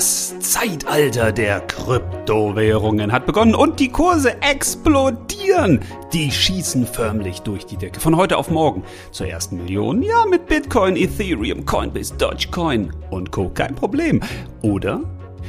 Das Zeitalter der Kryptowährungen hat begonnen und die Kurse explodieren. Die schießen förmlich durch die Decke. Von heute auf morgen zur ersten Million. Ja, mit Bitcoin, Ethereum, Coinbase, Dogecoin und Co. Kein Problem. Oder?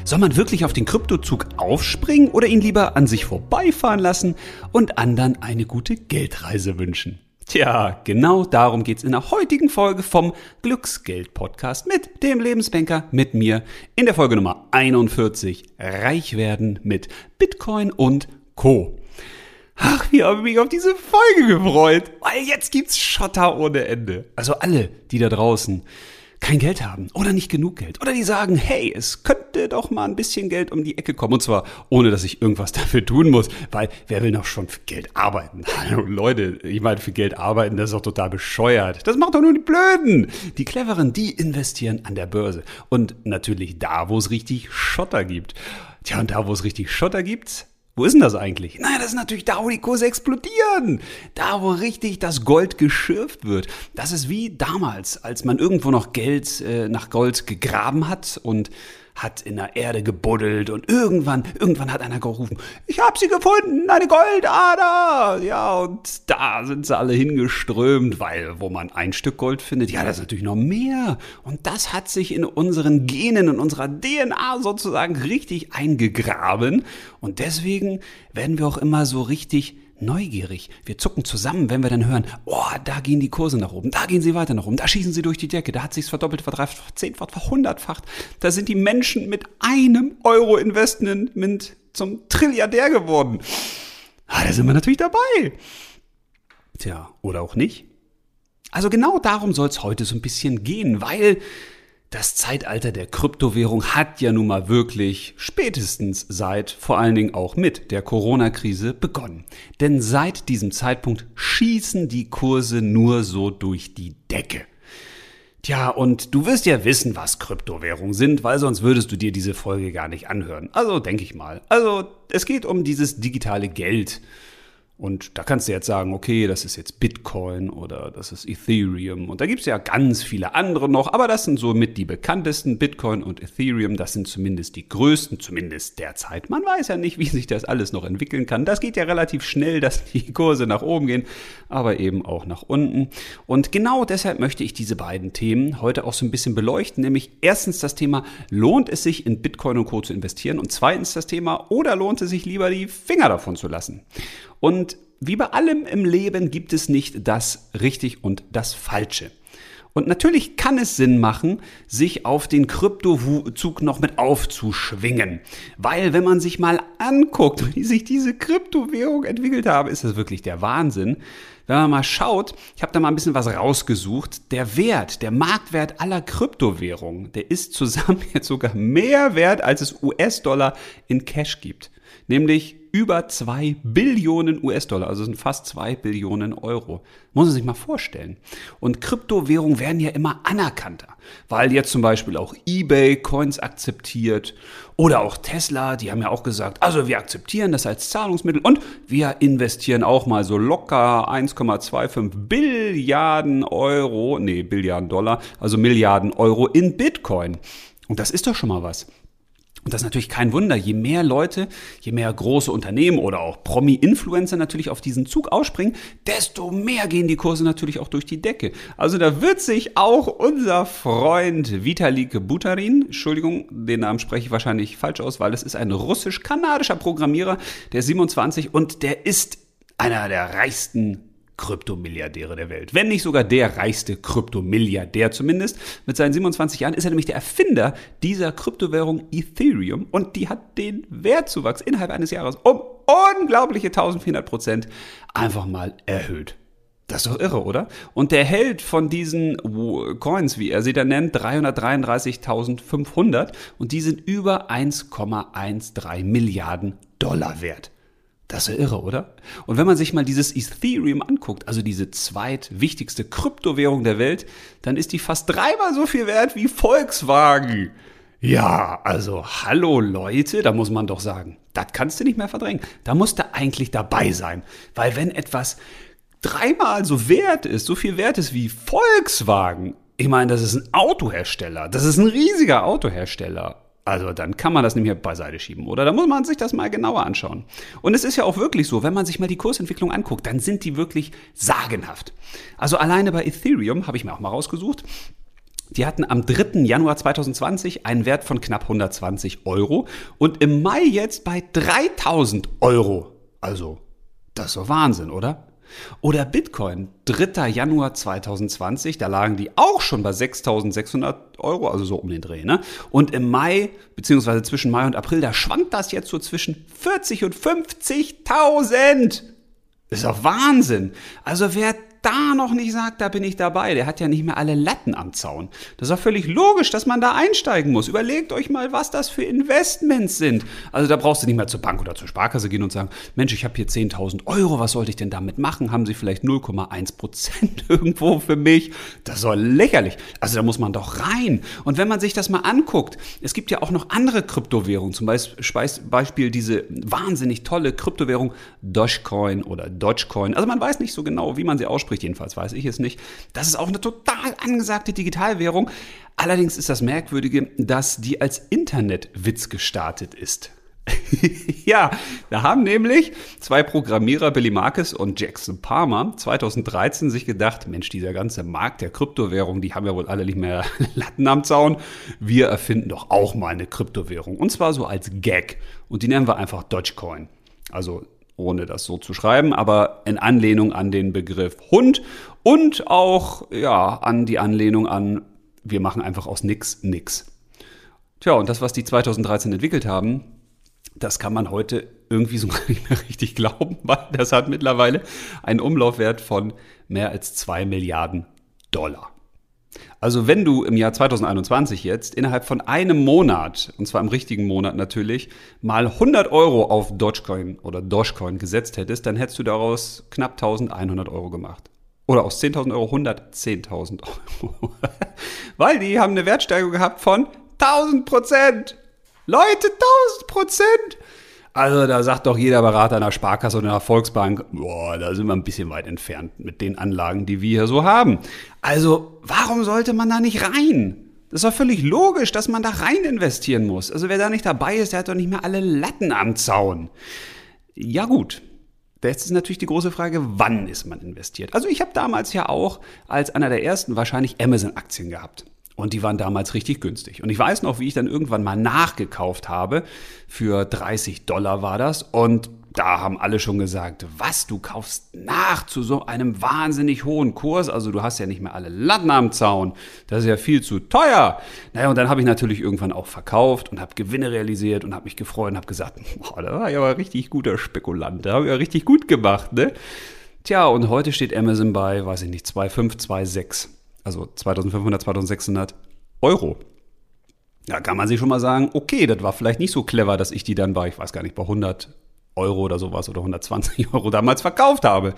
Soll man wirklich auf den Kryptozug aufspringen oder ihn lieber an sich vorbeifahren lassen und anderen eine gute Geldreise wünschen? Tja, genau darum geht's in der heutigen Folge vom Glücksgeld-Podcast mit dem Lebensbanker, mit mir, in der Folge Nummer 41, Reich werden mit Bitcoin und Co. Ach, wie habe ich mich auf diese Folge gefreut, weil jetzt gibt's Schotter ohne Ende. Also alle, die da draußen kein Geld haben oder nicht genug Geld oder die sagen, hey, es könnte doch mal ein bisschen Geld um die Ecke kommen und zwar ohne, dass ich irgendwas dafür tun muss, weil wer will noch schon für Geld arbeiten? Hallo Leute, ich meine, für Geld arbeiten, das ist doch total bescheuert. Das macht doch nur die Blöden. Die Cleveren, die investieren an der Börse und natürlich da, wo es richtig Schotter gibt. Tja, und da, wo es richtig Schotter gibt, wo ist denn das eigentlich? Naja, das ist natürlich da, wo die Kurse explodieren. Da, wo richtig das Gold geschürft wird. Das ist wie damals, als man irgendwo noch Geld äh, nach Gold gegraben hat und hat in der Erde gebuddelt und irgendwann, irgendwann hat einer gerufen, ich hab sie gefunden, eine Goldader! Ja, und da sind sie alle hingeströmt, weil wo man ein Stück Gold findet, ja, das ist natürlich noch mehr. Und das hat sich in unseren Genen, in unserer DNA sozusagen richtig eingegraben. Und deswegen werden wir auch immer so richtig neugierig. Wir zucken zusammen, wenn wir dann hören, oh, da gehen die Kurse nach oben, da gehen sie weiter nach oben, da schießen sie durch die Decke, da hat sich's verdoppelt, verdreifacht, zehnfach, verhundertfacht. Da sind die Menschen mit einem Euro Investment zum Trilliardär geworden. Ah, da sind wir natürlich dabei. Tja, oder auch nicht. Also genau darum soll es heute so ein bisschen gehen, weil das Zeitalter der Kryptowährung hat ja nun mal wirklich spätestens seit vor allen Dingen auch mit der Corona-Krise begonnen. Denn seit diesem Zeitpunkt schießen die Kurse nur so durch die Decke. Tja, und du wirst ja wissen, was Kryptowährungen sind, weil sonst würdest du dir diese Folge gar nicht anhören. Also denke ich mal. Also es geht um dieses digitale Geld. Und da kannst du jetzt sagen, okay, das ist jetzt Bitcoin oder das ist Ethereum. Und da gibt es ja ganz viele andere noch, aber das sind so mit die bekanntesten. Bitcoin und Ethereum, das sind zumindest die größten, zumindest derzeit. Man weiß ja nicht, wie sich das alles noch entwickeln kann. Das geht ja relativ schnell, dass die Kurse nach oben gehen, aber eben auch nach unten. Und genau deshalb möchte ich diese beiden Themen heute auch so ein bisschen beleuchten. Nämlich erstens das Thema, lohnt es sich in Bitcoin und Co. zu investieren? Und zweitens das Thema, oder lohnt es sich lieber die Finger davon zu lassen? Und wie bei allem im Leben gibt es nicht das richtig und das falsche. Und natürlich kann es Sinn machen, sich auf den Kryptozug noch mit aufzuschwingen. Weil wenn man sich mal anguckt, wie sich diese Kryptowährung entwickelt haben, ist das wirklich der Wahnsinn. Wenn man mal schaut, ich habe da mal ein bisschen was rausgesucht, der Wert, der Marktwert aller Kryptowährungen, der ist zusammen jetzt sogar mehr wert, als es US-Dollar in Cash gibt. Nämlich über zwei Billionen US-Dollar, also sind fast zwei Billionen Euro. Muss man sich mal vorstellen. Und Kryptowährungen werden ja immer anerkannter, weil jetzt zum Beispiel auch eBay Coins akzeptiert oder auch Tesla, die haben ja auch gesagt, also wir akzeptieren das als Zahlungsmittel und wir investieren auch mal so locker 1,25 Billiarden Euro, nee, Billiarden Dollar, also Milliarden Euro in Bitcoin. Und das ist doch schon mal was. Und das ist natürlich kein Wunder. Je mehr Leute, je mehr große Unternehmen oder auch Promi-Influencer natürlich auf diesen Zug ausspringen, desto mehr gehen die Kurse natürlich auch durch die Decke. Also da wird sich auch unser Freund Vitalik Buterin, Entschuldigung, den Namen spreche ich wahrscheinlich falsch aus, weil es ist ein russisch-kanadischer Programmierer, der 27 und der ist einer der reichsten Kryptomilliardäre der Welt. Wenn nicht sogar der reichste Kryptomilliardär zumindest. Mit seinen 27 Jahren ist er nämlich der Erfinder dieser Kryptowährung Ethereum und die hat den Wertzuwachs innerhalb eines Jahres um unglaubliche 1400 Prozent einfach mal erhöht. Das ist doch irre, oder? Und der hält von diesen Coins, wie er sie da nennt, 333.500 und die sind über 1,13 Milliarden Dollar wert. Das ist ja irre, oder? Und wenn man sich mal dieses Ethereum anguckt, also diese zweitwichtigste Kryptowährung der Welt, dann ist die fast dreimal so viel wert wie Volkswagen. Ja, also hallo Leute, da muss man doch sagen, das kannst du nicht mehr verdrängen. Da musst du eigentlich dabei sein. Weil wenn etwas dreimal so wert ist, so viel wert ist wie Volkswagen, ich meine, das ist ein Autohersteller, das ist ein riesiger Autohersteller. Also dann kann man das mehr beiseite schieben, oder? Da muss man sich das mal genauer anschauen. Und es ist ja auch wirklich so, wenn man sich mal die Kursentwicklung anguckt, dann sind die wirklich sagenhaft. Also alleine bei Ethereum habe ich mir auch mal rausgesucht. Die hatten am 3. Januar 2020 einen Wert von knapp 120 Euro und im Mai jetzt bei 3000 Euro. Also, das ist so Wahnsinn, oder? Oder Bitcoin, 3. Januar 2020, da lagen die auch schon bei 6.600 Euro, also so um den Dreh. Ne? Und im Mai, beziehungsweise zwischen Mai und April, da schwankt das jetzt so zwischen 40 und 50.000. Ist doch Wahnsinn. Also wer da noch nicht sagt, da bin ich dabei, der hat ja nicht mehr alle Latten am Zaun. Das ist auch völlig logisch, dass man da einsteigen muss. Überlegt euch mal, was das für Investments sind. Also da brauchst du nicht mehr zur Bank oder zur Sparkasse gehen und sagen, Mensch, ich habe hier 10.000 Euro, was sollte ich denn damit machen? Haben Sie vielleicht 0,1 Prozent irgendwo für mich? Das ist doch lächerlich. Also da muss man doch rein. Und wenn man sich das mal anguckt, es gibt ja auch noch andere Kryptowährungen, zum Beispiel diese wahnsinnig tolle Kryptowährung Dogecoin oder Dogecoin. Also man weiß nicht so genau, wie man sie ausspricht spricht, jedenfalls weiß ich es nicht. Das ist auch eine total angesagte Digitalwährung. Allerdings ist das Merkwürdige, dass die als Internetwitz gestartet ist. ja, da haben nämlich zwei Programmierer, Billy Marcus und Jackson Palmer, 2013 sich gedacht, Mensch, dieser ganze Markt der Kryptowährung, die haben ja wohl alle nicht mehr Latten am Zaun. Wir erfinden doch auch mal eine Kryptowährung. Und zwar so als Gag. Und die nennen wir einfach Dogecoin. Also ohne das so zu schreiben, aber in Anlehnung an den Begriff Hund und auch ja an die Anlehnung an wir machen einfach aus nix nix. Tja, und das, was die 2013 entwickelt haben, das kann man heute irgendwie so nicht mehr richtig glauben, weil das hat mittlerweile einen Umlaufwert von mehr als zwei Milliarden Dollar. Also wenn du im Jahr 2021 jetzt innerhalb von einem Monat, und zwar im richtigen Monat natürlich, mal 100 Euro auf Dogecoin oder Dogecoin gesetzt hättest, dann hättest du daraus knapp 1100 Euro gemacht. Oder aus 10.000 Euro 110.000 Euro. Weil die haben eine Wertsteigerung gehabt von 1000 Prozent. Leute, 1000 Prozent. Also da sagt doch jeder Berater einer Sparkasse oder einer Volksbank, boah, da sind wir ein bisschen weit entfernt mit den Anlagen, die wir hier so haben. Also warum sollte man da nicht rein? Das ist doch völlig logisch, dass man da rein investieren muss. Also wer da nicht dabei ist, der hat doch nicht mehr alle Latten am Zaun. Ja gut, Jetzt ist natürlich die große Frage, wann ist man investiert? Also ich habe damals ja auch als einer der ersten wahrscheinlich Amazon-Aktien gehabt. Und die waren damals richtig günstig. Und ich weiß noch, wie ich dann irgendwann mal nachgekauft habe. Für 30 Dollar war das. Und da haben alle schon gesagt, was, du kaufst nach zu so einem wahnsinnig hohen Kurs. Also du hast ja nicht mehr alle Latten am Zaun. Das ist ja viel zu teuer. Naja, und dann habe ich natürlich irgendwann auch verkauft und habe Gewinne realisiert und habe mich gefreut und habe gesagt, boah, da war ja aber richtig guter Spekulant. Da habe ich ja richtig gut gemacht, ne? Tja, und heute steht Amazon bei, weiß ich nicht, 2,5, 2,6 also 2500, 2600 Euro. Da kann man sich schon mal sagen, okay, das war vielleicht nicht so clever, dass ich die dann bei, ich weiß gar nicht, bei 100 Euro oder sowas oder 120 Euro damals verkauft habe.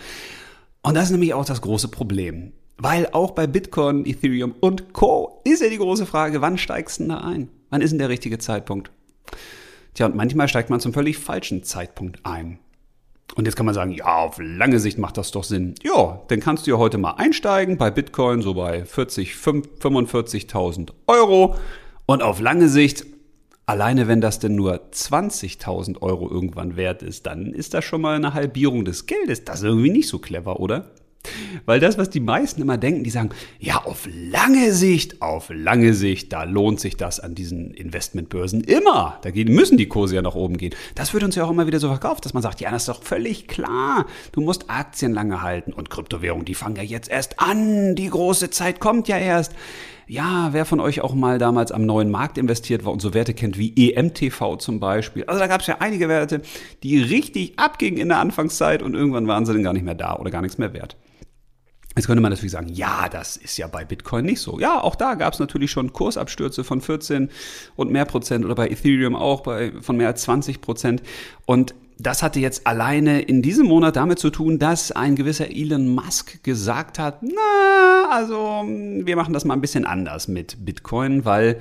Und das ist nämlich auch das große Problem. Weil auch bei Bitcoin, Ethereum und Co. ist ja die große Frage, wann steigst du denn da ein? Wann ist denn der richtige Zeitpunkt? Tja, und manchmal steigt man zum völlig falschen Zeitpunkt ein. Und jetzt kann man sagen, ja, auf lange Sicht macht das doch Sinn. Ja, dann kannst du ja heute mal einsteigen bei Bitcoin so bei 40, 45.000 Euro. Und auf lange Sicht, alleine wenn das denn nur 20.000 Euro irgendwann wert ist, dann ist das schon mal eine Halbierung des Geldes. Das ist irgendwie nicht so clever, oder? Weil das, was die meisten immer denken, die sagen, ja, auf lange Sicht, auf lange Sicht, da lohnt sich das an diesen Investmentbörsen immer. Da müssen die Kurse ja nach oben gehen. Das wird uns ja auch immer wieder so verkauft, dass man sagt, ja, das ist doch völlig klar. Du musst Aktien lange halten und Kryptowährungen, die fangen ja jetzt erst an. Die große Zeit kommt ja erst. Ja, wer von euch auch mal damals am neuen Markt investiert war und so Werte kennt wie EMTV zum Beispiel. Also da gab es ja einige Werte, die richtig abgingen in der Anfangszeit und irgendwann waren sie dann gar nicht mehr da oder gar nichts mehr wert. Jetzt könnte man natürlich sagen, ja, das ist ja bei Bitcoin nicht so. Ja, auch da gab es natürlich schon Kursabstürze von 14 und mehr Prozent oder bei Ethereum auch bei, von mehr als 20 Prozent. Und das hatte jetzt alleine in diesem Monat damit zu tun, dass ein gewisser Elon Musk gesagt hat, na, also wir machen das mal ein bisschen anders mit Bitcoin, weil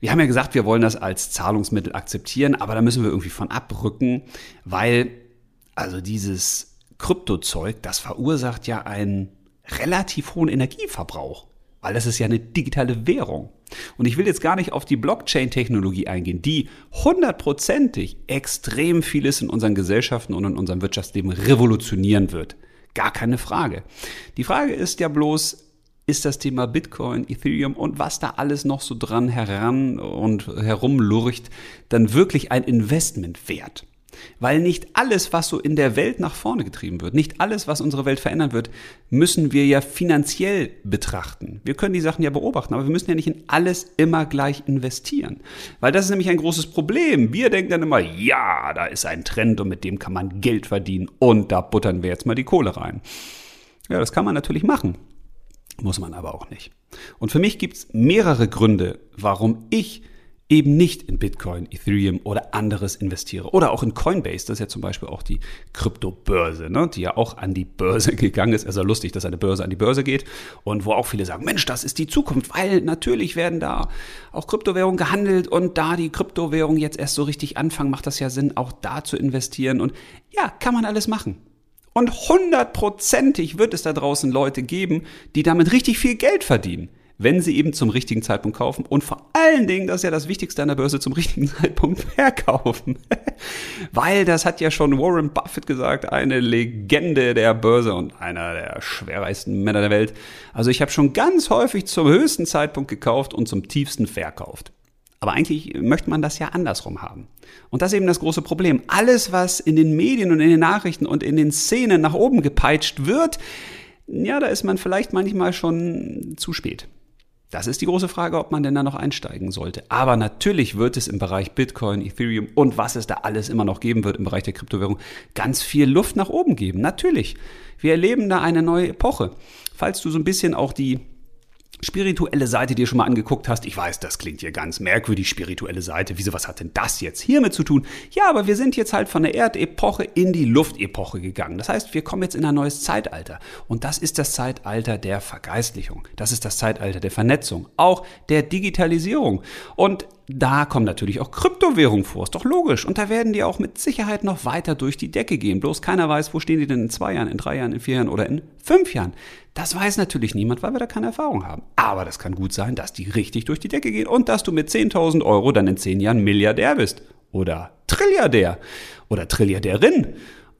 wir haben ja gesagt, wir wollen das als Zahlungsmittel akzeptieren, aber da müssen wir irgendwie von abrücken, weil also dieses Kryptozeug, das verursacht ja ein relativ hohen Energieverbrauch, weil das ist ja eine digitale Währung. Und ich will jetzt gar nicht auf die Blockchain-Technologie eingehen, die hundertprozentig extrem vieles in unseren Gesellschaften und in unserem Wirtschaftsleben revolutionieren wird. Gar keine Frage. Die Frage ist ja bloß, ist das Thema Bitcoin, Ethereum und was da alles noch so dran heran und herumlurcht, dann wirklich ein Investment wert? Weil nicht alles, was so in der Welt nach vorne getrieben wird, nicht alles, was unsere Welt verändern wird, müssen wir ja finanziell betrachten. Wir können die Sachen ja beobachten, aber wir müssen ja nicht in alles immer gleich investieren. Weil das ist nämlich ein großes Problem. Wir denken dann immer, ja, da ist ein Trend und mit dem kann man Geld verdienen und da buttern wir jetzt mal die Kohle rein. Ja, das kann man natürlich machen. Muss man aber auch nicht. Und für mich gibt es mehrere Gründe, warum ich eben nicht in Bitcoin, Ethereum oder anderes investiere. Oder auch in Coinbase, das ist ja zum Beispiel auch die Kryptobörse, ne, die ja auch an die Börse gegangen ist. Also lustig, dass eine Börse an die Börse geht und wo auch viele sagen, Mensch, das ist die Zukunft, weil natürlich werden da auch Kryptowährungen gehandelt und da die Kryptowährungen jetzt erst so richtig anfangen, macht das ja Sinn, auch da zu investieren. Und ja, kann man alles machen. Und hundertprozentig wird es da draußen Leute geben, die damit richtig viel Geld verdienen, wenn sie eben zum richtigen Zeitpunkt kaufen und vor allen Dingen, das ist ja das Wichtigste an der Börse, zum richtigen Zeitpunkt verkaufen. Weil das hat ja schon Warren Buffett gesagt, eine Legende der Börse und einer der schwerreichsten Männer der Welt. Also ich habe schon ganz häufig zum höchsten Zeitpunkt gekauft und zum tiefsten verkauft. Aber eigentlich möchte man das ja andersrum haben. Und das ist eben das große Problem. Alles, was in den Medien und in den Nachrichten und in den Szenen nach oben gepeitscht wird, ja, da ist man vielleicht manchmal schon zu spät. Das ist die große Frage, ob man denn da noch einsteigen sollte. Aber natürlich wird es im Bereich Bitcoin, Ethereum und was es da alles immer noch geben wird im Bereich der Kryptowährung ganz viel Luft nach oben geben. Natürlich. Wir erleben da eine neue Epoche. Falls du so ein bisschen auch die spirituelle Seite dir schon mal angeguckt hast. Ich weiß, das klingt hier ganz merkwürdig, spirituelle Seite. Wieso, was hat denn das jetzt hiermit zu tun? Ja, aber wir sind jetzt halt von der Erdepoche in die Luftepoche gegangen. Das heißt, wir kommen jetzt in ein neues Zeitalter. Und das ist das Zeitalter der Vergeistlichung. Das ist das Zeitalter der Vernetzung. Auch der Digitalisierung. Und da kommen natürlich auch Kryptowährungen vor, ist doch logisch. Und da werden die auch mit Sicherheit noch weiter durch die Decke gehen. Bloß keiner weiß, wo stehen die denn in zwei Jahren, in drei Jahren, in vier Jahren oder in fünf Jahren. Das weiß natürlich niemand, weil wir da keine Erfahrung haben. Aber das kann gut sein, dass die richtig durch die Decke gehen und dass du mit 10.000 Euro dann in zehn Jahren Milliardär bist. Oder Trilliardär. Oder Trilliardärin.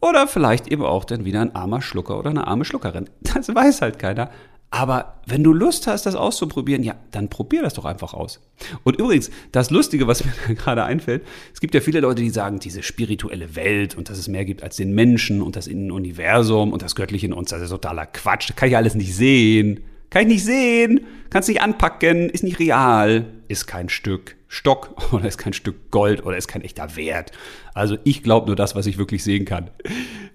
Oder vielleicht eben auch dann wieder ein armer Schlucker oder eine arme Schluckerin. Das weiß halt keiner. Aber wenn du Lust hast, das auszuprobieren, ja, dann probier das doch einfach aus. Und übrigens, das Lustige, was mir gerade einfällt, es gibt ja viele Leute, die sagen, diese spirituelle Welt und dass es mehr gibt als den Menschen und das Universum und das Göttliche in uns, das ist totaler Quatsch. Das kann ich alles nicht sehen. Kann ich nicht sehen, kannst nicht anpacken, ist nicht real, ist kein Stück Stock oder ist kein Stück Gold oder ist kein echter Wert. Also ich glaube nur das, was ich wirklich sehen kann.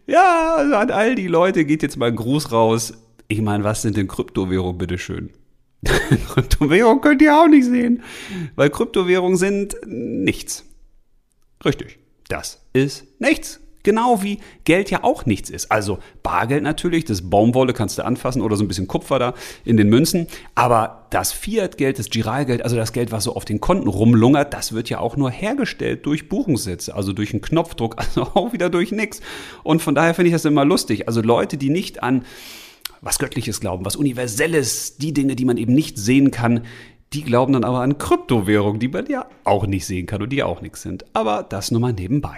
Ja, also an all die Leute geht jetzt mal ein Gruß raus ich meine, was sind denn Kryptowährungen, bitteschön? Kryptowährungen könnt ihr auch nicht sehen, weil Kryptowährungen sind nichts. Richtig, das ist nichts. Genau wie Geld ja auch nichts ist. Also Bargeld natürlich, das Baumwolle kannst du anfassen oder so ein bisschen Kupfer da in den Münzen. Aber das Fiat-Geld, das Giralgeld, also das Geld, was so auf den Konten rumlungert, das wird ja auch nur hergestellt durch Buchungssätze, also durch einen Knopfdruck, also auch wieder durch nichts. Und von daher finde ich das immer lustig. Also Leute, die nicht an was Göttliches glauben, was Universelles, die Dinge, die man eben nicht sehen kann, die glauben dann aber an Kryptowährungen, die man ja auch nicht sehen kann und die auch nichts sind. Aber das nur mal nebenbei.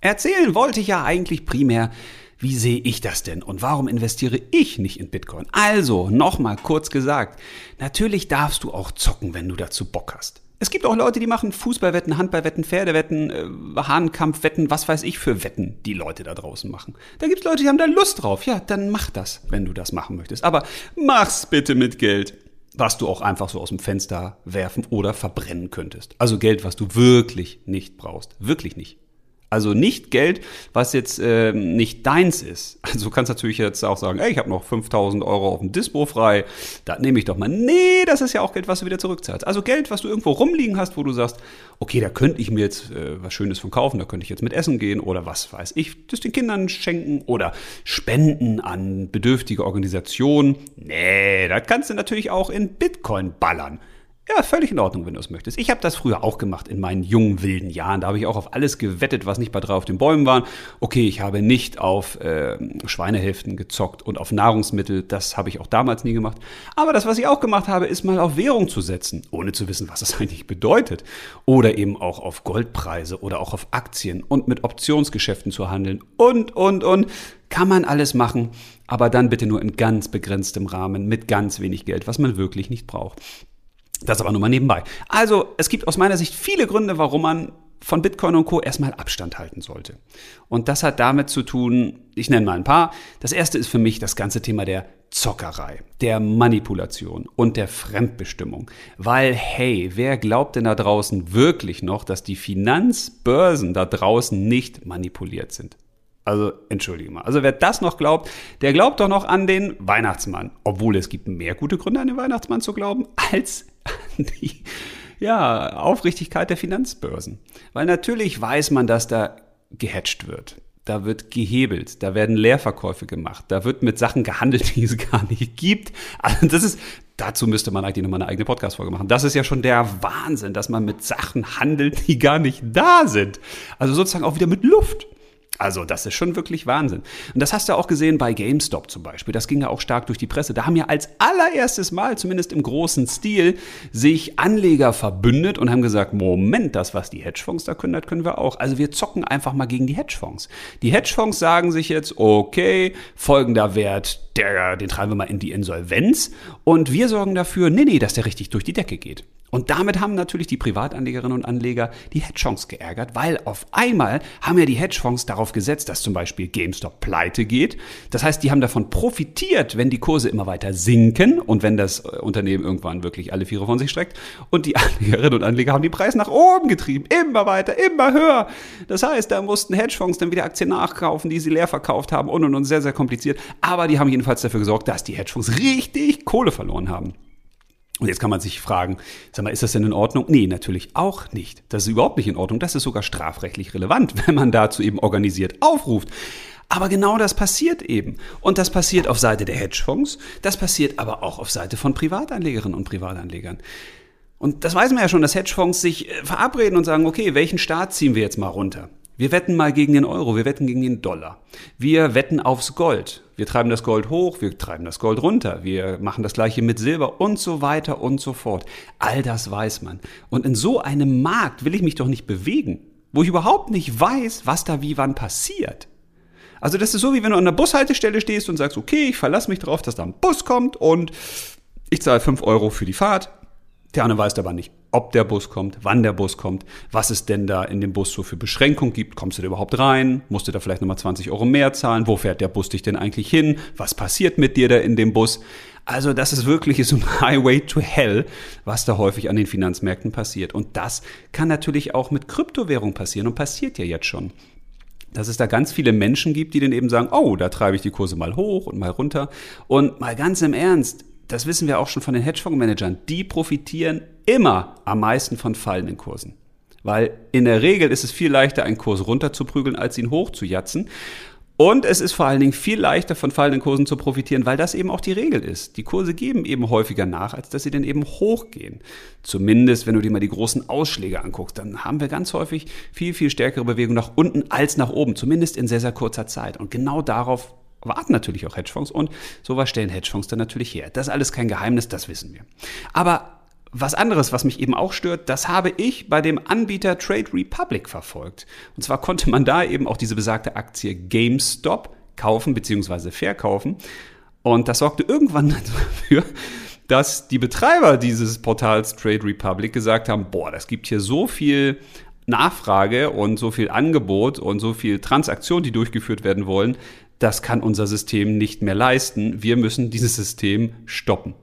Erzählen wollte ich ja eigentlich primär, wie sehe ich das denn und warum investiere ich nicht in Bitcoin? Also, nochmal kurz gesagt, natürlich darfst du auch zocken, wenn du dazu Bock hast. Es gibt auch Leute, die machen Fußballwetten, Handballwetten, Pferdewetten, äh, Hahnkampfwetten, was weiß ich für Wetten, die Leute da draußen machen. Da gibt es Leute, die haben da Lust drauf. Ja, dann mach das, wenn du das machen möchtest. Aber mach's bitte mit Geld, was du auch einfach so aus dem Fenster werfen oder verbrennen könntest. Also Geld, was du wirklich nicht brauchst. Wirklich nicht. Also nicht Geld, was jetzt äh, nicht deins ist. Also du kannst natürlich jetzt auch sagen, ey, ich habe noch 5000 Euro auf dem Dispo frei, da nehme ich doch mal. Nee, das ist ja auch Geld, was du wieder zurückzahlst. Also Geld, was du irgendwo rumliegen hast, wo du sagst, okay, da könnte ich mir jetzt äh, was Schönes von kaufen, da könnte ich jetzt mit essen gehen oder was weiß ich, das den Kindern schenken oder spenden an bedürftige Organisationen. Nee, das kannst du natürlich auch in Bitcoin ballern. Ja, völlig in Ordnung, wenn du es möchtest. Ich habe das früher auch gemacht in meinen jungen, wilden Jahren. Da habe ich auch auf alles gewettet, was nicht bei drei auf den Bäumen waren. Okay, ich habe nicht auf äh, Schweinehälften gezockt und auf Nahrungsmittel. Das habe ich auch damals nie gemacht. Aber das, was ich auch gemacht habe, ist mal auf Währung zu setzen, ohne zu wissen, was das eigentlich bedeutet. Oder eben auch auf Goldpreise oder auch auf Aktien und mit Optionsgeschäften zu handeln. Und, und, und. Kann man alles machen, aber dann bitte nur in ganz begrenztem Rahmen mit ganz wenig Geld, was man wirklich nicht braucht. Das aber nur mal nebenbei. Also, es gibt aus meiner Sicht viele Gründe, warum man von Bitcoin und Co. erstmal Abstand halten sollte. Und das hat damit zu tun, ich nenne mal ein paar. Das erste ist für mich das ganze Thema der Zockerei, der Manipulation und der Fremdbestimmung. Weil, hey, wer glaubt denn da draußen wirklich noch, dass die Finanzbörsen da draußen nicht manipuliert sind? Also, entschuldige mal. Also, wer das noch glaubt, der glaubt doch noch an den Weihnachtsmann. Obwohl es gibt mehr gute Gründe, an den Weihnachtsmann zu glauben, als die ja, Aufrichtigkeit der Finanzbörsen. Weil natürlich weiß man, dass da gehatcht wird. Da wird gehebelt, da werden Leerverkäufe gemacht, da wird mit Sachen gehandelt, die es gar nicht gibt. Also das ist, dazu müsste man eigentlich nochmal eine eigene Podcast-Folge machen. Das ist ja schon der Wahnsinn, dass man mit Sachen handelt, die gar nicht da sind. Also sozusagen auch wieder mit Luft. Also das ist schon wirklich Wahnsinn. Und das hast du auch gesehen bei GameStop zum Beispiel. Das ging ja auch stark durch die Presse. Da haben ja als allererstes Mal, zumindest im großen Stil, sich Anleger verbündet und haben gesagt, Moment, das, was die Hedgefonds da können, das können wir auch. Also wir zocken einfach mal gegen die Hedgefonds. Die Hedgefonds sagen sich jetzt, okay, folgender Wert, der, den treiben wir mal in die Insolvenz. Und wir sorgen dafür, nee, nee, dass der richtig durch die Decke geht. Und damit haben natürlich die Privatanlegerinnen und Anleger die Hedgefonds geärgert, weil auf einmal haben ja die Hedgefonds darauf gesetzt, dass zum Beispiel GameStop pleite geht. Das heißt, die haben davon profitiert, wenn die Kurse immer weiter sinken und wenn das äh, Unternehmen irgendwann wirklich alle Viere von sich streckt. Und die Anlegerinnen und Anleger haben die Preise nach oben getrieben, immer weiter, immer höher. Das heißt, da mussten Hedgefonds dann wieder Aktien nachkaufen, die sie leer verkauft haben und und und sehr, sehr kompliziert. Aber die haben jedenfalls dafür gesorgt, dass die Hedgefonds richtig Kohle verloren haben. Und jetzt kann man sich fragen, sag mal, ist das denn in Ordnung? Nee, natürlich auch nicht. Das ist überhaupt nicht in Ordnung. Das ist sogar strafrechtlich relevant, wenn man dazu eben organisiert aufruft. Aber genau das passiert eben. Und das passiert auf Seite der Hedgefonds, das passiert aber auch auf Seite von Privatanlegerinnen und Privatanlegern. Und das weiß man ja schon, dass Hedgefonds sich äh, verabreden und sagen, okay, welchen Staat ziehen wir jetzt mal runter? Wir wetten mal gegen den Euro, wir wetten gegen den Dollar. Wir wetten aufs Gold. Wir treiben das Gold hoch, wir treiben das Gold runter. Wir machen das gleiche mit Silber und so weiter und so fort. All das weiß man. Und in so einem Markt will ich mich doch nicht bewegen, wo ich überhaupt nicht weiß, was da wie wann passiert. Also das ist so, wie wenn du an der Bushaltestelle stehst und sagst, okay, ich verlasse mich darauf, dass da ein Bus kommt und ich zahle 5 Euro für die Fahrt der andere weiß aber nicht, ob der Bus kommt, wann der Bus kommt, was es denn da in dem Bus so für Beschränkungen gibt. Kommst du da überhaupt rein? Musst du da vielleicht nochmal 20 Euro mehr zahlen? Wo fährt der Bus dich denn eigentlich hin? Was passiert mit dir da in dem Bus? Also das ist wirklich so ein Highway to Hell, was da häufig an den Finanzmärkten passiert. Und das kann natürlich auch mit Kryptowährung passieren und passiert ja jetzt schon dass es da ganz viele Menschen gibt, die dann eben sagen, oh, da treibe ich die Kurse mal hoch und mal runter. Und mal ganz im Ernst, das wissen wir auch schon von den Hedgefondsmanagern, die profitieren immer am meisten von fallenden Kursen. Weil in der Regel ist es viel leichter, einen Kurs runterzuprügeln, als ihn hochzujatzen. Und es ist vor allen Dingen viel leichter, von fallenden Kursen zu profitieren, weil das eben auch die Regel ist. Die Kurse geben eben häufiger nach, als dass sie dann eben hochgehen. Zumindest, wenn du dir mal die großen Ausschläge anguckst, dann haben wir ganz häufig viel, viel stärkere Bewegung nach unten als nach oben. Zumindest in sehr, sehr kurzer Zeit. Und genau darauf warten natürlich auch Hedgefonds und sowas stellen Hedgefonds dann natürlich her. Das ist alles kein Geheimnis, das wissen wir. Aber was anderes, was mich eben auch stört, das habe ich bei dem Anbieter Trade Republic verfolgt. Und zwar konnte man da eben auch diese besagte Aktie GameStop kaufen bzw. verkaufen. Und das sorgte irgendwann dafür, dass die Betreiber dieses Portals Trade Republic gesagt haben, boah, das gibt hier so viel Nachfrage und so viel Angebot und so viel Transaktion, die durchgeführt werden wollen, das kann unser System nicht mehr leisten. Wir müssen dieses System stoppen.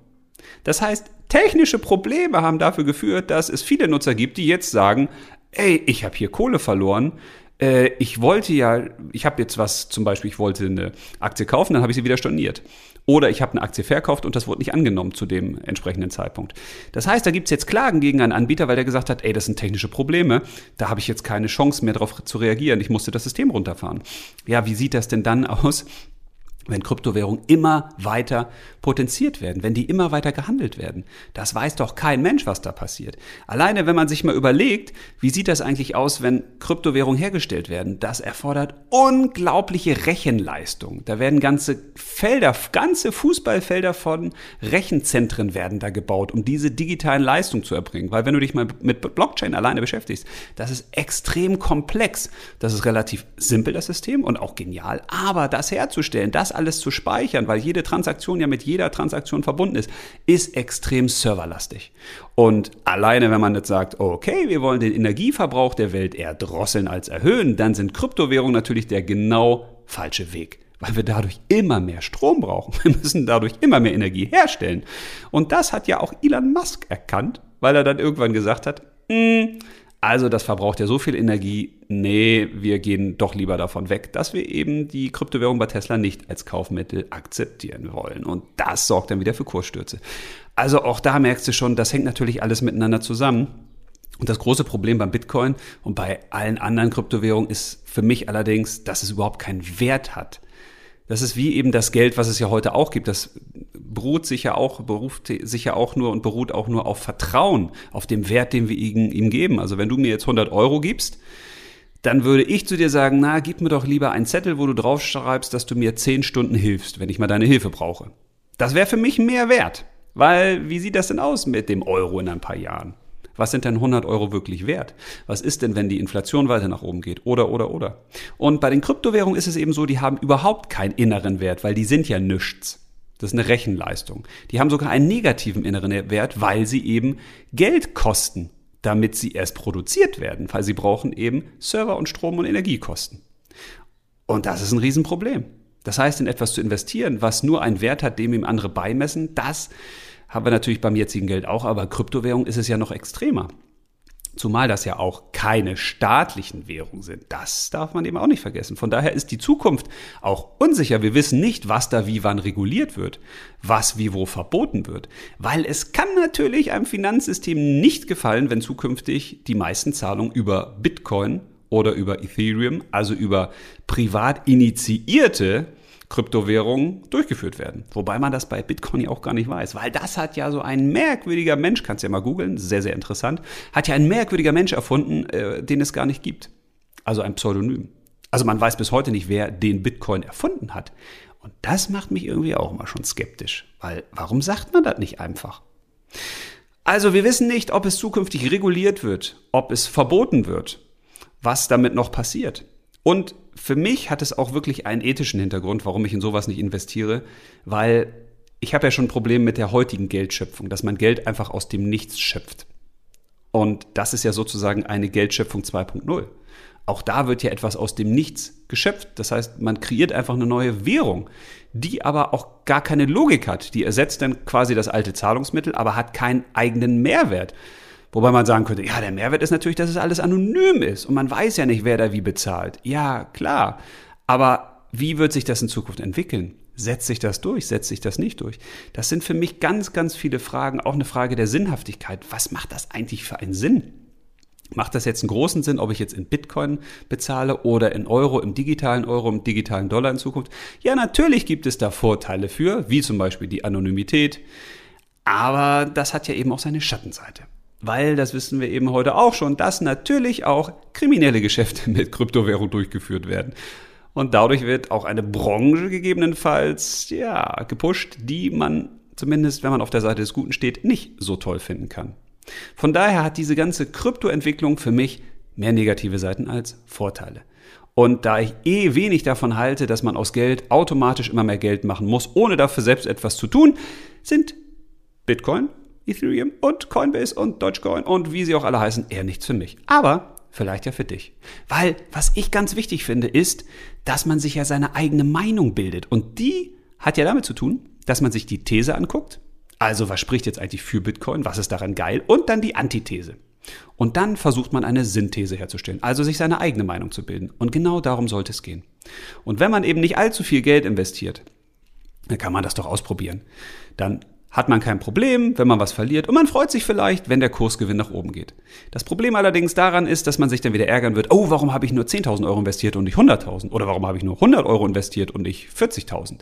Das heißt, technische Probleme haben dafür geführt, dass es viele Nutzer gibt, die jetzt sagen, ey, ich habe hier Kohle verloren, äh, ich wollte ja, ich habe jetzt was, zum Beispiel, ich wollte eine Aktie kaufen, dann habe ich sie wieder storniert. Oder ich habe eine Aktie verkauft und das wurde nicht angenommen zu dem entsprechenden Zeitpunkt. Das heißt, da gibt es jetzt Klagen gegen einen Anbieter, weil der gesagt hat, ey, das sind technische Probleme, da habe ich jetzt keine Chance mehr darauf zu reagieren, ich musste das System runterfahren. Ja, wie sieht das denn dann aus? Wenn Kryptowährungen immer weiter potenziert werden, wenn die immer weiter gehandelt werden. Das weiß doch kein Mensch, was da passiert. Alleine, wenn man sich mal überlegt, wie sieht das eigentlich aus, wenn Kryptowährungen hergestellt werden? Das erfordert unglaubliche Rechenleistung. Da werden ganze Felder, ganze Fußballfelder von Rechenzentren werden da gebaut, um diese digitalen Leistungen zu erbringen. Weil wenn du dich mal mit Blockchain alleine beschäftigst, das ist extrem komplex. Das ist relativ simpel, das System, und auch genial. Aber das herzustellen, das alles zu speichern, weil jede Transaktion ja mit jeder Transaktion verbunden ist, ist extrem serverlastig. Und alleine, wenn man jetzt sagt, okay, wir wollen den Energieverbrauch der Welt eher drosseln als erhöhen, dann sind Kryptowährungen natürlich der genau falsche Weg weil wir dadurch immer mehr Strom brauchen. Wir müssen dadurch immer mehr Energie herstellen. Und das hat ja auch Elon Musk erkannt, weil er dann irgendwann gesagt hat, hm, also das verbraucht ja so viel Energie, nee, wir gehen doch lieber davon weg, dass wir eben die Kryptowährung bei Tesla nicht als Kaufmittel akzeptieren wollen. Und das sorgt dann wieder für Kursstürze. Also auch da merkst du schon, das hängt natürlich alles miteinander zusammen. Und das große Problem beim Bitcoin und bei allen anderen Kryptowährungen ist für mich allerdings, dass es überhaupt keinen Wert hat. Das ist wie eben das Geld, was es ja heute auch gibt. Das beruht sich ja auch, beruft sich ja auch nur und beruht auch nur auf Vertrauen, auf dem Wert, den wir ihm, ihm geben. Also wenn du mir jetzt 100 Euro gibst, dann würde ich zu dir sagen, na, gib mir doch lieber einen Zettel, wo du draufschreibst, dass du mir 10 Stunden hilfst, wenn ich mal deine Hilfe brauche. Das wäre für mich mehr wert. Weil, wie sieht das denn aus mit dem Euro in ein paar Jahren? Was sind denn 100 Euro wirklich wert? Was ist denn, wenn die Inflation weiter nach oben geht? Oder, oder, oder. Und bei den Kryptowährungen ist es eben so, die haben überhaupt keinen inneren Wert, weil die sind ja nichts. Das ist eine Rechenleistung. Die haben sogar einen negativen inneren Wert, weil sie eben Geld kosten, damit sie erst produziert werden, weil sie brauchen eben Server und Strom und Energiekosten. Und das ist ein Riesenproblem. Das heißt, in etwas zu investieren, was nur einen Wert hat, dem ihm andere beimessen, das haben wir natürlich beim jetzigen Geld auch, aber Kryptowährung ist es ja noch extremer. Zumal das ja auch keine staatlichen Währungen sind. Das darf man eben auch nicht vergessen. Von daher ist die Zukunft auch unsicher. Wir wissen nicht, was da wie wann reguliert wird, was wie wo verboten wird. Weil es kann natürlich einem Finanzsystem nicht gefallen, wenn zukünftig die meisten Zahlungen über Bitcoin oder über Ethereum, also über privat initiierte Kryptowährungen durchgeführt werden. Wobei man das bei Bitcoin ja auch gar nicht weiß, weil das hat ja so ein merkwürdiger Mensch, kannst ja mal googeln, sehr, sehr interessant, hat ja ein merkwürdiger Mensch erfunden, äh, den es gar nicht gibt. Also ein Pseudonym. Also man weiß bis heute nicht, wer den Bitcoin erfunden hat. Und das macht mich irgendwie auch immer schon skeptisch, weil warum sagt man das nicht einfach? Also wir wissen nicht, ob es zukünftig reguliert wird, ob es verboten wird, was damit noch passiert. Und für mich hat es auch wirklich einen ethischen Hintergrund, warum ich in sowas nicht investiere, weil ich habe ja schon ein Problem mit der heutigen Geldschöpfung, dass man Geld einfach aus dem Nichts schöpft. Und das ist ja sozusagen eine Geldschöpfung 2.0. Auch da wird ja etwas aus dem Nichts geschöpft. Das heißt, man kreiert einfach eine neue Währung, die aber auch gar keine Logik hat. Die ersetzt dann quasi das alte Zahlungsmittel, aber hat keinen eigenen Mehrwert. Wobei man sagen könnte, ja, der Mehrwert ist natürlich, dass es alles anonym ist und man weiß ja nicht, wer da wie bezahlt. Ja, klar. Aber wie wird sich das in Zukunft entwickeln? Setzt sich das durch? Setzt sich das nicht durch? Das sind für mich ganz, ganz viele Fragen, auch eine Frage der Sinnhaftigkeit. Was macht das eigentlich für einen Sinn? Macht das jetzt einen großen Sinn, ob ich jetzt in Bitcoin bezahle oder in Euro, im digitalen Euro, im digitalen Dollar in Zukunft? Ja, natürlich gibt es da Vorteile für, wie zum Beispiel die Anonymität. Aber das hat ja eben auch seine Schattenseite. Weil, das wissen wir eben heute auch schon, dass natürlich auch kriminelle Geschäfte mit Kryptowährung durchgeführt werden. Und dadurch wird auch eine Branche gegebenenfalls, ja, gepusht, die man zumindest, wenn man auf der Seite des Guten steht, nicht so toll finden kann. Von daher hat diese ganze Kryptoentwicklung für mich mehr negative Seiten als Vorteile. Und da ich eh wenig davon halte, dass man aus Geld automatisch immer mehr Geld machen muss, ohne dafür selbst etwas zu tun, sind Bitcoin Ethereum und Coinbase und Dogecoin und wie sie auch alle heißen, eher nichts für mich. Aber vielleicht ja für dich. Weil was ich ganz wichtig finde, ist, dass man sich ja seine eigene Meinung bildet. Und die hat ja damit zu tun, dass man sich die These anguckt. Also was spricht jetzt eigentlich für Bitcoin? Was ist daran geil? Und dann die Antithese. Und dann versucht man eine Synthese herzustellen, also sich seine eigene Meinung zu bilden. Und genau darum sollte es gehen. Und wenn man eben nicht allzu viel Geld investiert, dann kann man das doch ausprobieren. Dann hat man kein Problem, wenn man was verliert und man freut sich vielleicht, wenn der Kursgewinn nach oben geht. Das Problem allerdings daran ist, dass man sich dann wieder ärgern wird, oh, warum habe ich nur 10.000 Euro investiert und nicht 100.000? Oder warum habe ich nur 100 Euro investiert und nicht 40.000?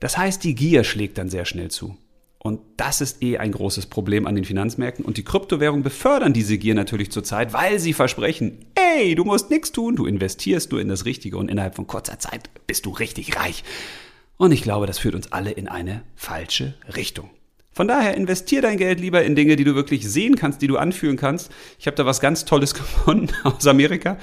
Das heißt, die Gier schlägt dann sehr schnell zu. Und das ist eh ein großes Problem an den Finanzmärkten. Und die Kryptowährungen befördern diese Gier natürlich zurzeit, weil sie versprechen, ey, du musst nichts tun, du investierst nur in das Richtige und innerhalb von kurzer Zeit bist du richtig reich. Und ich glaube, das führt uns alle in eine falsche Richtung. Von daher investier dein Geld lieber in Dinge, die du wirklich sehen kannst, die du anfühlen kannst. Ich habe da was ganz Tolles gefunden aus Amerika,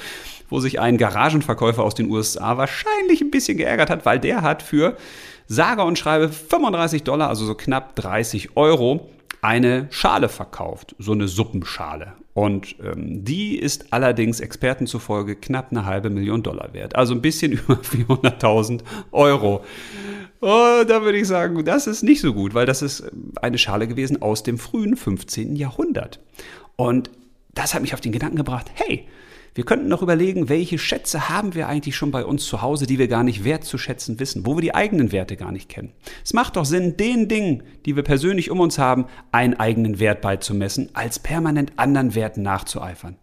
wo sich ein Garagenverkäufer aus den USA wahrscheinlich ein bisschen geärgert hat, weil der hat für sage und schreibe 35 Dollar, also so knapp 30 Euro, eine Schale verkauft, so eine Suppenschale. Und ähm, die ist allerdings Experten zufolge knapp eine halbe Million Dollar wert, also ein bisschen über 400.000 Euro. Oh, da würde ich sagen, das ist nicht so gut, weil das ist eine Schale gewesen aus dem frühen 15. Jahrhundert. Und das hat mich auf den Gedanken gebracht, hey, wir könnten noch überlegen, welche Schätze haben wir eigentlich schon bei uns zu Hause, die wir gar nicht wertzuschätzen wissen, wo wir die eigenen Werte gar nicht kennen. Es macht doch Sinn, den Dingen, die wir persönlich um uns haben, einen eigenen Wert beizumessen, als permanent anderen Werten nachzueifern.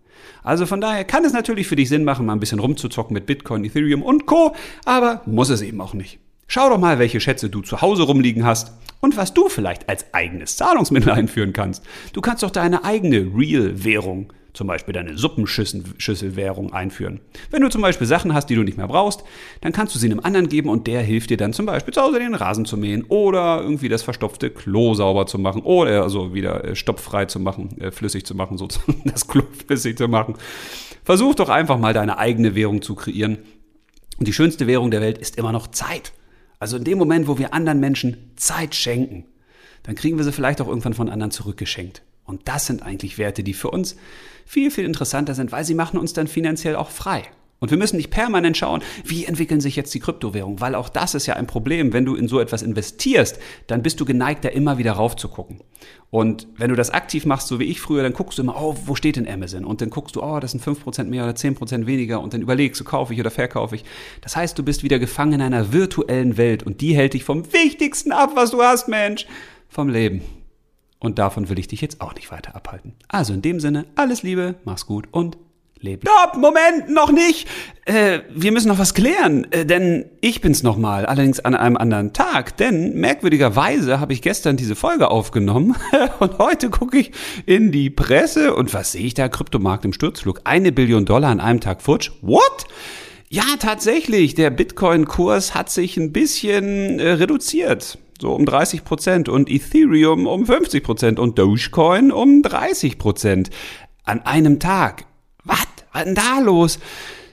Also von daher kann es natürlich für dich Sinn machen, mal ein bisschen rumzuzocken mit Bitcoin, Ethereum und Co., aber muss es eben auch nicht. Schau doch mal, welche Schätze du zu Hause rumliegen hast und was du vielleicht als eigenes Zahlungsmittel einführen kannst. Du kannst doch deine eigene Real-Währung zum Beispiel deine Suppenschüsselwährung einführen. Wenn du zum Beispiel Sachen hast, die du nicht mehr brauchst, dann kannst du sie einem anderen geben und der hilft dir dann zum Beispiel zu Hause den Rasen zu mähen oder irgendwie das verstopfte Klo sauber zu machen oder also wieder äh, stopffrei zu machen, äh, flüssig zu machen, sozusagen das Klo flüssig zu machen. Versuch doch einfach mal deine eigene Währung zu kreieren. Und die schönste Währung der Welt ist immer noch Zeit. Also in dem Moment, wo wir anderen Menschen Zeit schenken, dann kriegen wir sie vielleicht auch irgendwann von anderen zurückgeschenkt. Und das sind eigentlich Werte, die für uns viel, viel interessanter sind, weil sie machen uns dann finanziell auch frei. Und wir müssen nicht permanent schauen, wie entwickeln sich jetzt die Kryptowährungen, weil auch das ist ja ein Problem. Wenn du in so etwas investierst, dann bist du geneigt, da immer wieder raufzugucken. Und wenn du das aktiv machst, so wie ich früher, dann guckst du immer, oh, wo steht denn Amazon? Und dann guckst du, oh, das sind 5% mehr oder 10% weniger und dann überlegst du, kaufe ich oder verkaufe ich. Das heißt, du bist wieder gefangen in einer virtuellen Welt und die hält dich vom Wichtigsten ab, was du hast, Mensch, vom Leben. Und davon will ich dich jetzt auch nicht weiter abhalten. Also in dem Sinne, alles Liebe, mach's gut und lebe. Stopp, Moment, noch nicht. Äh, wir müssen noch was klären, äh, denn ich bin's noch mal, allerdings an einem anderen Tag. Denn merkwürdigerweise habe ich gestern diese Folge aufgenommen und heute gucke ich in die Presse und was sehe ich da? Kryptomarkt im Sturzflug. Eine Billion Dollar an einem Tag futsch. What? Ja, tatsächlich. Der Bitcoin-Kurs hat sich ein bisschen äh, reduziert so um 30 Prozent und Ethereum um 50 Prozent und Dogecoin um 30 Prozent an einem Tag. Was? Was denn da los?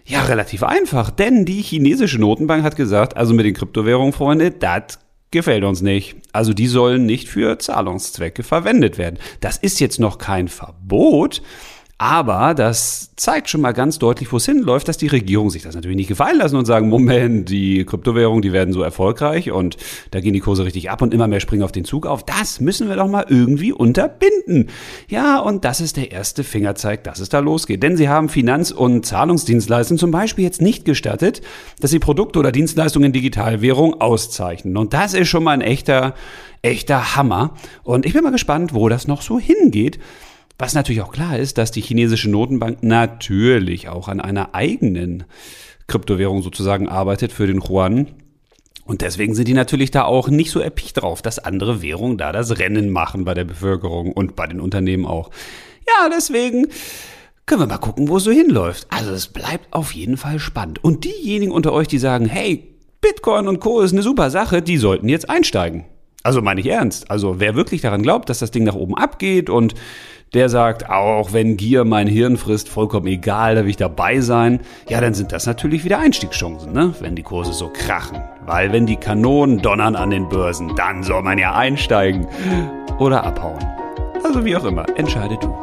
Ja, relativ einfach, denn die chinesische Notenbank hat gesagt, also mit den Kryptowährungen, Freunde, das gefällt uns nicht. Also die sollen nicht für Zahlungszwecke verwendet werden. Das ist jetzt noch kein Verbot, aber das zeigt schon mal ganz deutlich, wo es hinläuft, dass die Regierung sich das natürlich nicht gefallen lassen und sagen, Moment, die Kryptowährungen, die werden so erfolgreich und da gehen die Kurse richtig ab und immer mehr springen auf den Zug auf. Das müssen wir doch mal irgendwie unterbinden. Ja, und das ist der erste Fingerzeig, dass es da losgeht. Denn sie haben Finanz- und Zahlungsdienstleistungen zum Beispiel jetzt nicht gestattet, dass sie Produkte oder Dienstleistungen in Digitalwährung auszeichnen. Und das ist schon mal ein echter, echter Hammer. Und ich bin mal gespannt, wo das noch so hingeht. Was natürlich auch klar ist, dass die chinesische Notenbank natürlich auch an einer eigenen Kryptowährung sozusagen arbeitet für den Yuan. Und deswegen sind die natürlich da auch nicht so erpicht drauf, dass andere Währungen da das Rennen machen bei der Bevölkerung und bei den Unternehmen auch. Ja, deswegen können wir mal gucken, wo es so hinläuft. Also es bleibt auf jeden Fall spannend. Und diejenigen unter euch, die sagen, hey, Bitcoin und Co. ist eine super Sache, die sollten jetzt einsteigen. Also meine ich ernst. Also wer wirklich daran glaubt, dass das Ding nach oben abgeht und der sagt, auch wenn Gier mein Hirn frisst, vollkommen egal, da will ich dabei sein, ja, dann sind das natürlich wieder Einstiegschancen, ne? wenn die Kurse so krachen. Weil wenn die Kanonen donnern an den Börsen, dann soll man ja einsteigen oder abhauen. Also wie auch immer, entscheide du.